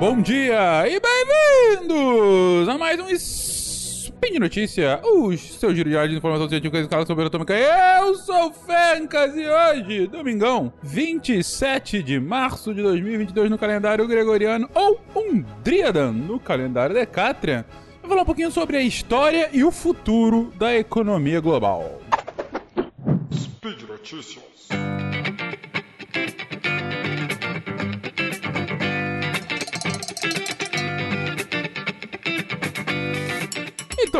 Bom dia e bem-vindos a mais um Spin de Notícia, o seu giro diário de informação científica e escala sobre atômica. Eu sou o Fencas e hoje, domingão, 27 de março de 2022 no calendário gregoriano ou Undriadan no calendário Decatrian, vou falar um pouquinho sobre a história e o futuro da economia global. Speed Notícias.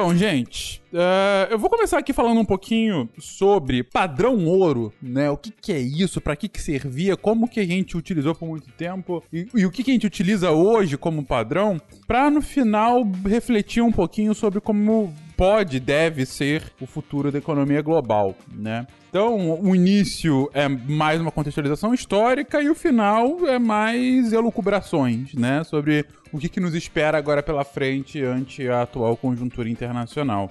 Então, gente, uh, eu vou começar aqui falando um pouquinho sobre padrão ouro, né? O que, que é isso, para que, que servia, como que a gente utilizou por muito tempo e, e o que, que a gente utiliza hoje como padrão, para no final refletir um pouquinho sobre como pode, deve ser o futuro da economia global, né? Então, o início é mais uma contextualização histórica e o final é mais elucubrações, né? Sobre o que, que nos espera agora pela frente ante a atual conjuntura internacional.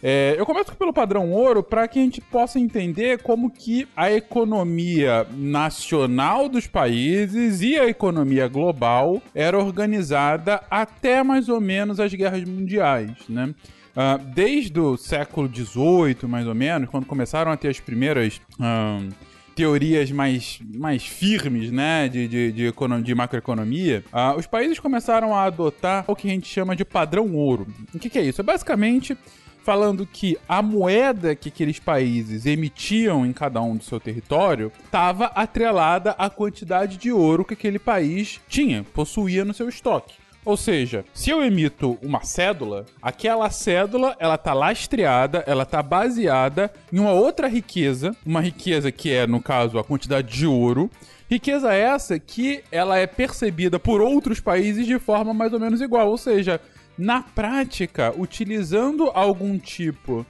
É, eu começo pelo padrão ouro para que a gente possa entender como que a economia nacional dos países e a economia global era organizada até mais ou menos as guerras mundiais, né? Uh, desde o século XVIII, mais ou menos, quando começaram a ter as primeiras uh, teorias mais, mais firmes, né, de, de, de, de macroeconomia, uh, os países começaram a adotar o que a gente chama de padrão ouro. O que, que é isso? É basicamente falando que a moeda que aqueles países emitiam em cada um do seu território estava atrelada à quantidade de ouro que aquele país tinha, possuía no seu estoque. Ou seja, se eu emito uma cédula, aquela cédula ela tá lastreada, ela tá baseada em uma outra riqueza, uma riqueza que é, no caso, a quantidade de ouro. Riqueza essa que ela é percebida por outros países de forma mais ou menos igual. Ou seja, na prática, utilizando algum tipo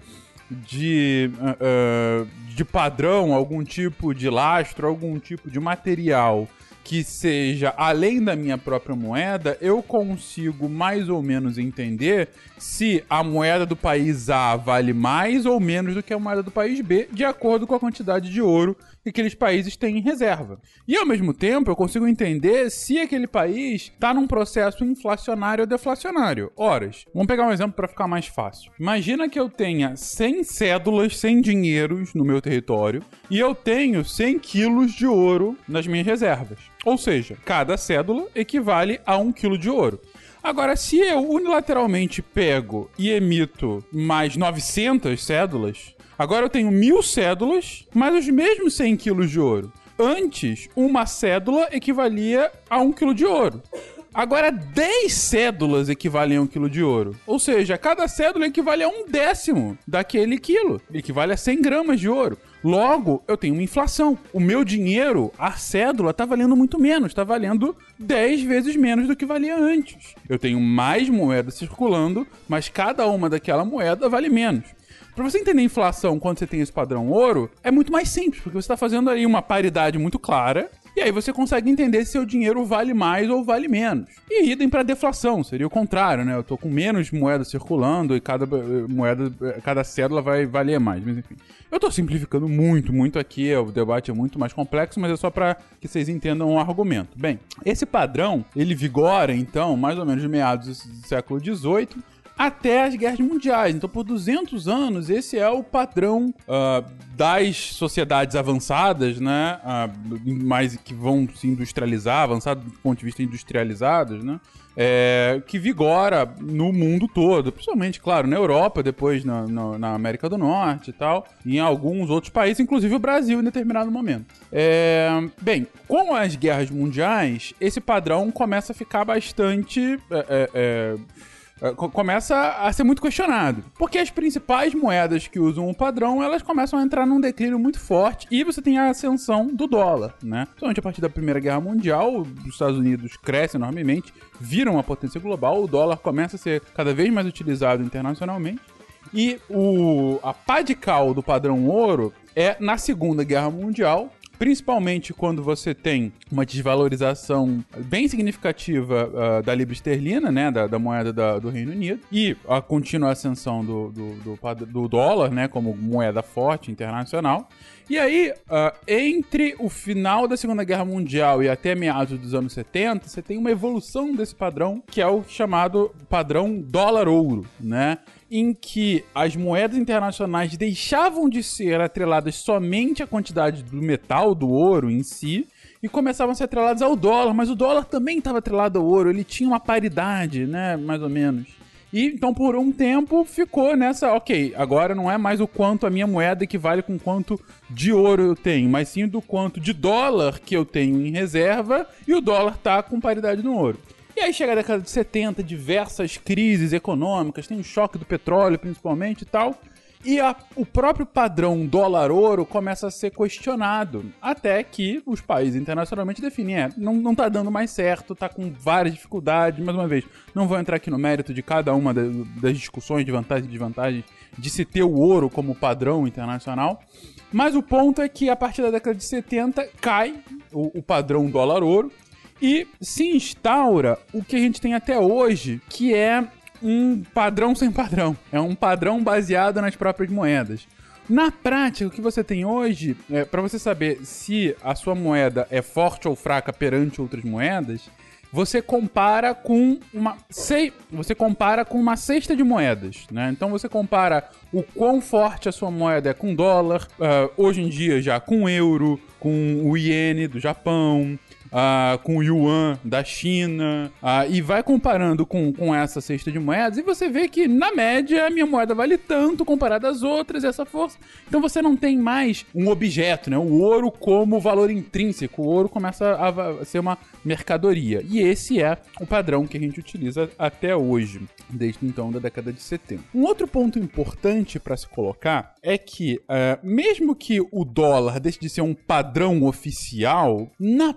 de, uh, de padrão, algum tipo de lastro, algum tipo de material que seja além da minha própria moeda, eu consigo mais ou menos entender se a moeda do país A vale mais ou menos do que a moeda do país B, de acordo com a quantidade de ouro que aqueles países têm em reserva. E ao mesmo tempo, eu consigo entender se aquele país está num processo inflacionário ou deflacionário. Horas. Vamos pegar um exemplo para ficar mais fácil. Imagina que eu tenha 100 cédulas, 100 dinheiros no meu território e eu tenho 100 quilos de ouro nas minhas reservas. Ou seja, cada cédula equivale a um quilo de ouro. Agora, se eu unilateralmente pego e emito mais 900 cédulas, agora eu tenho mil cédulas, mais os mesmos 100 quilos de ouro. Antes, uma cédula equivalia a um quilo de ouro. Agora, 10 cédulas equivalem a um quilo de ouro. Ou seja, cada cédula equivale a um décimo daquele quilo. Equivale a 100 gramas de ouro. Logo, eu tenho uma inflação. O meu dinheiro, a cédula, está valendo muito menos. Está valendo 10 vezes menos do que valia antes. Eu tenho mais moedas circulando, mas cada uma daquela moeda vale menos. Para você entender inflação quando você tem esse padrão ouro, é muito mais simples, porque você está fazendo aí uma paridade muito clara e aí você consegue entender se seu dinheiro vale mais ou vale menos. E idem para deflação, seria o contrário, né? Eu tô com menos moeda circulando e cada eh, moeda, eh, cada cédula vai valer mais, mas enfim. Eu tô simplificando muito, muito aqui, o debate é muito mais complexo, mas é só para que vocês entendam o argumento. Bem, esse padrão, ele vigora então mais ou menos meados do século XVIII até as guerras mundiais. Então, por 200 anos, esse é o padrão uh, das sociedades avançadas, né? Uh, mais que vão se industrializar, avançado do ponto de vista industrializados, né? É, que vigora no mundo todo, principalmente, claro, na Europa, depois na, na, na, América do Norte e tal, e em alguns outros países, inclusive o Brasil em determinado momento. É, bem, com as guerras mundiais, esse padrão começa a ficar bastante. É, é, é começa a ser muito questionado. Porque as principais moedas que usam o padrão, elas começam a entrar num declínio muito forte e você tem a ascensão do dólar, né? Principalmente a partir da Primeira Guerra Mundial, os Estados Unidos crescem enormemente, viram uma potência global, o dólar começa a ser cada vez mais utilizado internacionalmente. E o, a pá de cal do padrão ouro é na Segunda Guerra Mundial, principalmente quando você tem uma desvalorização bem significativa uh, da libra esterlina, né, da, da moeda da, do Reino Unido, e a contínua ascensão do, do, do, do, dólar, né, como moeda forte internacional. E aí, uh, entre o final da Segunda Guerra Mundial e até meados dos anos 70, você tem uma evolução desse padrão, que é o chamado padrão dólar-ouro, né? Em que as moedas internacionais deixavam de ser atreladas somente à quantidade do metal, do ouro em si, e começavam a ser atreladas ao dólar, mas o dólar também estava atrelado ao ouro, ele tinha uma paridade, né, mais ou menos. E então por um tempo ficou nessa, ok, agora não é mais o quanto a minha moeda equivale com quanto de ouro eu tenho, mas sim do quanto de dólar que eu tenho em reserva e o dólar tá com paridade no ouro. E aí chega a década de 70, diversas crises econômicas, tem o choque do petróleo principalmente e tal. E a, o próprio padrão dólar-ouro começa a ser questionado. Até que os países internacionalmente definem, é, não, não tá dando mais certo, tá com várias dificuldades. Mais uma vez, não vou entrar aqui no mérito de cada uma das, das discussões de vantagens e desvantagens de se ter o ouro como padrão internacional. Mas o ponto é que a partir da década de 70 cai o, o padrão dólar-ouro e se instaura o que a gente tem até hoje, que é um padrão sem padrão. É um padrão baseado nas próprias moedas. Na prática, o que você tem hoje, é, para você saber se a sua moeda é forte ou fraca perante outras moedas, você compara com uma sei, você compara com uma cesta de moedas, né? Então você compara o quão forte a sua moeda é com dólar, uh, hoje em dia já com euro, com o iene do Japão, uh, com o yuan da China, uh, e vai comparando com, com essa cesta de moedas, e você vê que, na média, a minha moeda vale tanto comparada às outras, essa força. Então você não tem mais um objeto, né? O ouro como valor intrínseco. O ouro começa a ser uma mercadoria. E esse é o padrão que a gente utiliza até hoje, desde então da década de 70. Um outro ponto importante para se colocar é que, uh, mesmo que o dólar deixe de ser um padrão oficial, na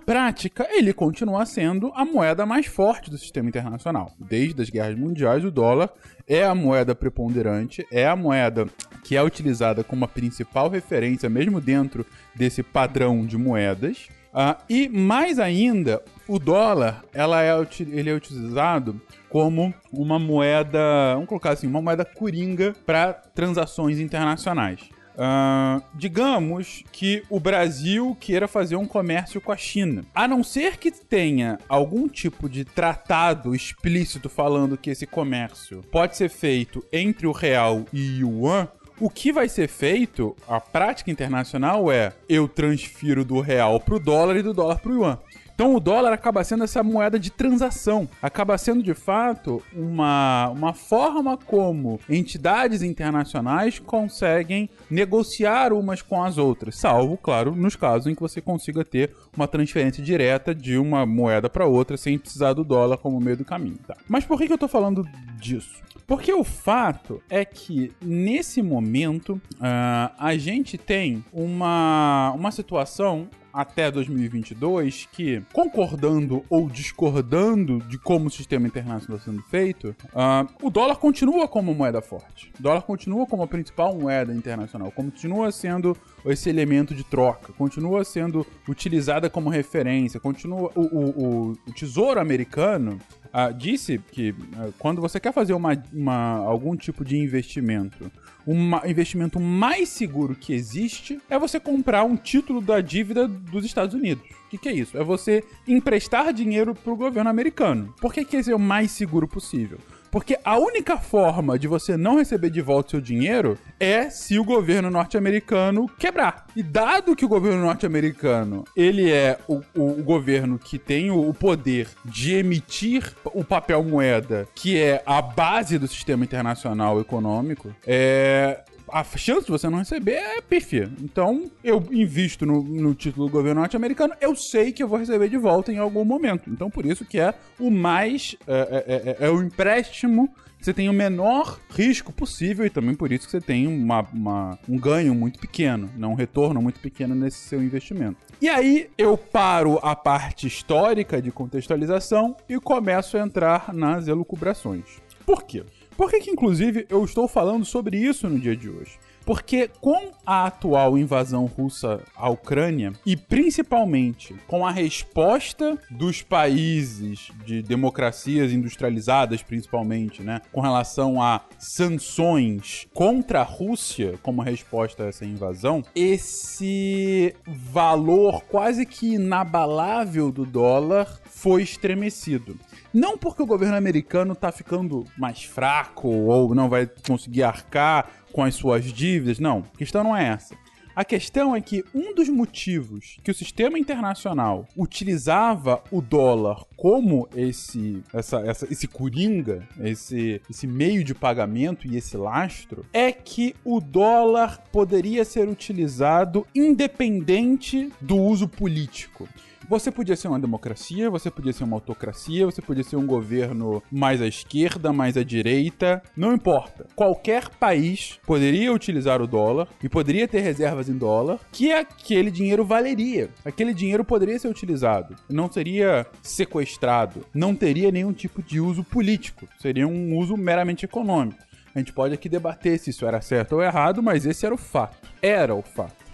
ele continua sendo a moeda mais forte do sistema internacional. Desde as guerras mundiais, o dólar é a moeda preponderante, é a moeda que é utilizada como a principal referência, mesmo dentro desse padrão de moedas. Uh, e mais ainda, o dólar ela é, ele é utilizado como uma moeda, vamos colocar assim, uma moeda coringa para transações internacionais. Uh, digamos que o Brasil queira fazer um comércio com a China. A não ser que tenha algum tipo de tratado explícito falando que esse comércio pode ser feito entre o real e o yuan, o que vai ser feito, a prática internacional é eu transfiro do real pro dólar e do dólar pro yuan. Então o dólar acaba sendo essa moeda de transação, acaba sendo de fato uma, uma forma como entidades internacionais conseguem negociar umas com as outras, salvo, claro, nos casos em que você consiga ter uma transferência direta de uma moeda para outra sem precisar do dólar como meio do caminho. Tá? Mas por que, que eu estou falando disso? Porque o fato é que, nesse momento, uh, a gente tem uma, uma situação até 2022 que, concordando ou discordando de como o sistema internacional está sendo feito, uh, o dólar continua como moeda forte. O dólar continua como a principal moeda internacional, continua sendo esse elemento de troca, continua sendo utilizada como referência, continua o, o, o tesouro americano Uh, disse que uh, quando você quer fazer uma, uma, algum tipo de investimento, um investimento mais seguro que existe é você comprar um título da dívida dos Estados Unidos. O que, que, é isso? É você emprestar dinheiro para o governo americano. Por que, que esse é o mais seguro possível? Porque a única forma de você não receber de volta seu dinheiro é se o governo norte-americano quebrar. E dado que o governo norte-americano, ele é o, o, o, governo que tem o, o poder de emitir o papel moeda, que é a base do sistema internacional econômico, é, a chance de você não receber é pífia. Então, eu invisto no, no título do governo norte-americano, eu sei que eu vou receber de volta em algum momento. Então, por isso que é o mais. É, é, é, é o empréstimo você tem o menor risco possível e também por isso que você tem uma, uma, um ganho muito pequeno, né? um retorno muito pequeno nesse seu investimento. E aí eu paro a parte histórica de contextualização e começo a entrar nas elucubrações. Por quê? Por que, que, inclusive, eu estou falando sobre isso no dia de hoje? Porque com a atual invasão russa à Ucrânia, e principalmente com a resposta dos países de democracias industrializadas, principalmente, né, com relação a sanções contra a Rússia como resposta a essa invasão, esse valor quase que inabalável do dólar foi estremecido. Não porque o governo americano está ficando mais fraco ou não vai conseguir arcar com as suas dívidas, não. A questão não é essa. A questão é que um dos motivos que o sistema internacional utilizava o dólar como esse, essa, essa, esse coringa, esse, esse meio de pagamento e esse lastro, é que o dólar poderia ser utilizado independente do uso político. Você podia ser uma democracia, você podia ser uma autocracia, você podia ser um governo mais à esquerda, mais à direita, não importa. Qualquer país poderia utilizar o dólar e poderia ter reservas em dólar, que aquele dinheiro valeria. Aquele dinheiro poderia ser utilizado, não seria sequestrado, não teria nenhum tipo de uso político, seria um uso meramente econômico. A gente pode aqui debater se isso era certo ou errado, mas esse era o fato. Era o fato.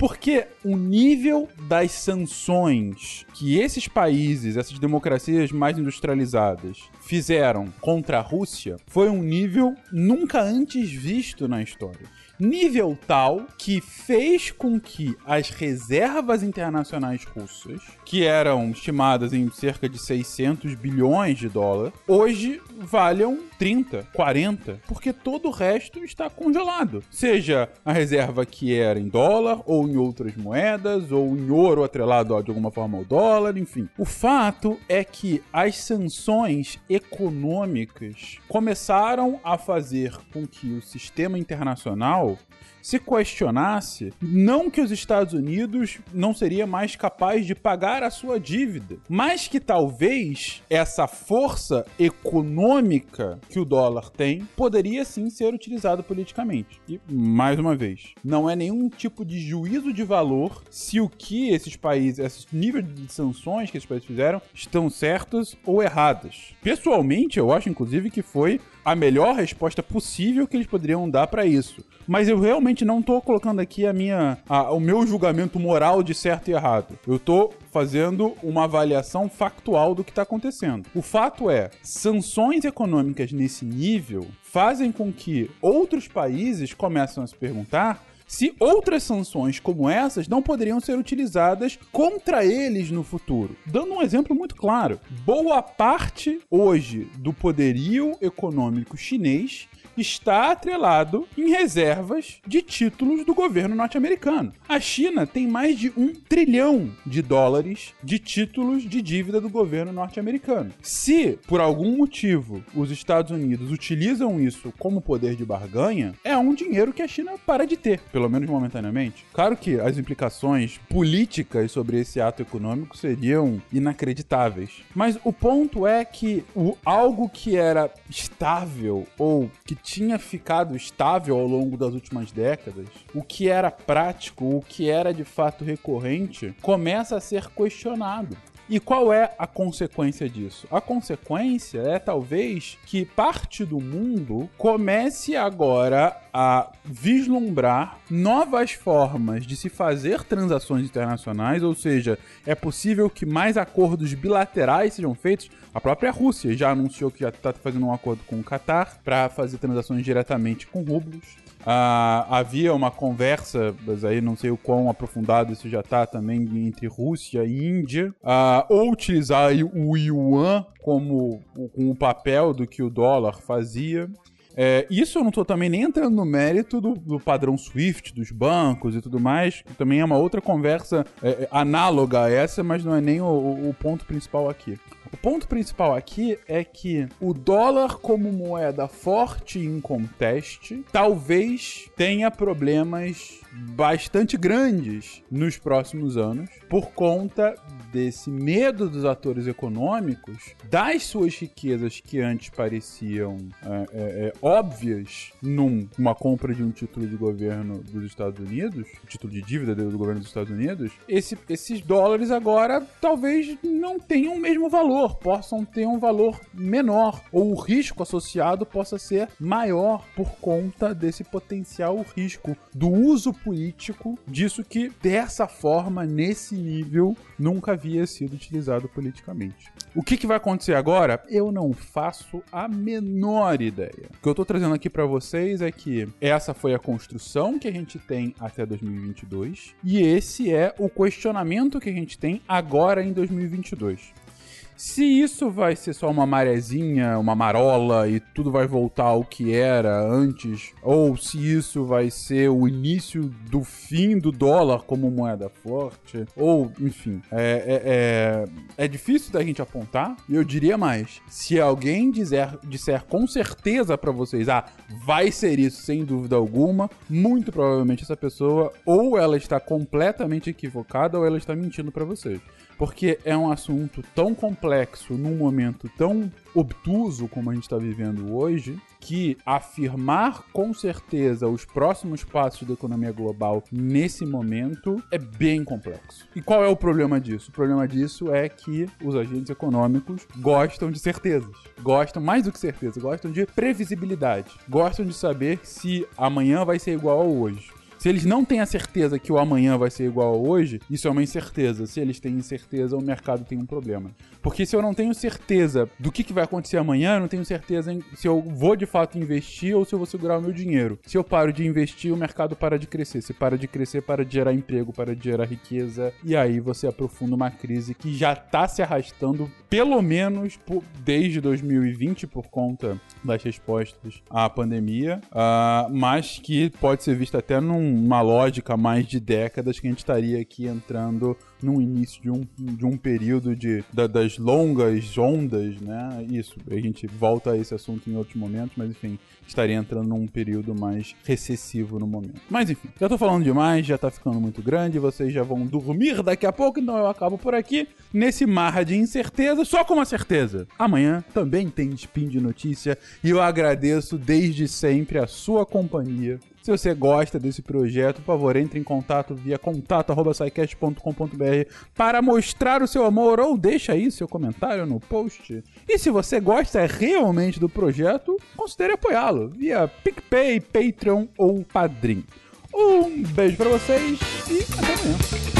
Porque o nível das sanções que esses países, essas democracias mais industrializadas, fizeram contra a Rússia foi um nível nunca antes visto na história nível tal que fez com que as reservas internacionais russas, que eram estimadas em cerca de 600 bilhões de dólares, hoje valham 30, 40, porque todo o resto está congelado. Seja a reserva que era em dólar, ou em outras moedas, ou em ouro atrelado de alguma forma ao dólar, enfim. O fato é que as sanções econômicas começaram a fazer com que o sistema internacional se questionasse não que os Estados Unidos não seria mais capaz de pagar a sua dívida, mas que talvez essa força econômica que o dólar tem poderia sim ser utilizado politicamente. E mais uma vez, não é nenhum tipo de juízo de valor se o que esses países, esses níveis de sanções que esses países fizeram estão certos ou errados. Pessoalmente, eu acho inclusive que foi a melhor resposta possível que eles poderiam dar para isso. Mas eu realmente não tô colocando aqui a minha, a, o meu julgamento moral de certo e errado. Eu tô fazendo uma avaliação factual do que está acontecendo. O fato é, sanções econômicas nesse nível fazem com que outros países comecem a se perguntar se outras sanções como essas não poderiam ser utilizadas contra eles no futuro. Dando um exemplo muito claro, boa parte hoje do poderio econômico chinês está atrelado em reservas de títulos do governo norte-americano. A China tem mais de um trilhão de dólares de títulos de dívida do governo norte-americano. Se, por algum motivo, os Estados Unidos utilizam isso como poder de barganha, é um dinheiro que a China para de ter, pelo menos momentaneamente. Claro que as implicações políticas sobre esse ato econômico seriam inacreditáveis. Mas o ponto é que o, algo que era estável ou que tinha ficado estável ao longo das últimas décadas, o que era prático, o que era de fato recorrente, começa a ser questionado. E qual é a consequência disso? A consequência é talvez que parte do mundo comece agora a vislumbrar novas formas de se fazer transações internacionais, ou seja, é possível que mais acordos bilaterais sejam feitos. A própria Rússia já anunciou que já está fazendo um acordo com o Qatar para fazer transações diretamente com rublos. Ah, havia uma conversa, mas aí não sei o quão aprofundado isso já está também entre Rússia e Índia, ah, ou utilizar o yuan como com o papel do que o dólar fazia. É, isso eu não estou também nem entrando no mérito do, do, padrão SWIFT, dos bancos e tudo mais, que também é uma outra conversa é, análoga a essa, mas não é nem o, o ponto principal aqui. O ponto principal aqui é que o dólar como moeda forte e inconteste talvez tenha problemas bastante grandes nos próximos anos por conta desse medo dos atores econômicos das suas riquezas que antes pareciam é, é, é, óbvias numa compra de um título de governo dos Estados Unidos, título de dívida do governo dos Estados Unidos, esse, esses dólares agora talvez não tenham o mesmo valor, possam ter um valor menor, ou o risco associado possa ser maior por conta desse potencial risco do uso político disso que dessa forma, nesse nível, nunca havia sido utilizado politicamente. O que, que vai acontecer agora? Eu não faço a menor ideia. O que eu tô trazendo aqui para vocês é que essa foi a construção que a gente tem até 2022 e esse é o questionamento que a gente tem agora em 2022. Se isso vai ser só uma marezinha, uma marola e tudo vai voltar ao que era antes, ou se isso vai ser o início do fim do dólar como moeda forte, ou enfim, é, é, é, é difícil da gente apontar. E eu diria mais: se alguém dizer, disser com certeza para vocês, ah, vai ser isso sem dúvida alguma, muito provavelmente essa pessoa ou ela está completamente equivocada ou ela está mentindo para vocês porque é um assunto tão complexo num momento tão obtuso como a gente está vivendo hoje, que afirmar com certeza os próximos passos da economia global nesse momento é bem complexo. E qual é o problema disso? O problema disso é que os agentes econômicos gostam de certezas. Gostam, mais do que certeza, gostam de previsibilidade. Gostam de saber se amanhã vai ser igual a hoje. Se eles não têm a certeza que o amanhã vai ser igual a hoje, isso é uma incerteza. Se eles têm certeza, o mercado tem um problema. Porque se eu não tenho certeza do que, que vai acontecer amanhã, eu não tenho certeza se eu vou de fato investir ou se eu vou segurar o meu dinheiro. Se eu paro de investir, o mercado para de crescer. Se para de crescer, para de gerar emprego, para de gerar riqueza. E aí você aprofunda uma crise que já está se arrastando, pelo menos por, desde 2020, por conta das respostas à pandemia, uh, mas que pode ser vista até num uma lógica mais de décadas que a gente estaria aqui entrando no início de um, de um período de, da, das longas ondas, né? Isso, a gente volta a esse assunto em outros momentos, mas enfim, estaria entrando num período mais recessivo no momento. Mas enfim, já tô falando demais, já tá ficando muito grande, vocês já vão dormir daqui a pouco, então eu acabo por aqui, nesse mar de incerteza, só com uma certeza. Amanhã também tem Spin de Notícia e eu agradeço desde sempre a sua companhia se você gosta desse projeto, por favor, entre em contato via contato.sicast.com.br para mostrar o seu amor ou deixa aí seu comentário no post. E se você gosta realmente do projeto, considere apoiá-lo via PicPay, Patreon ou Padrim. Um beijo para vocês e até amanhã.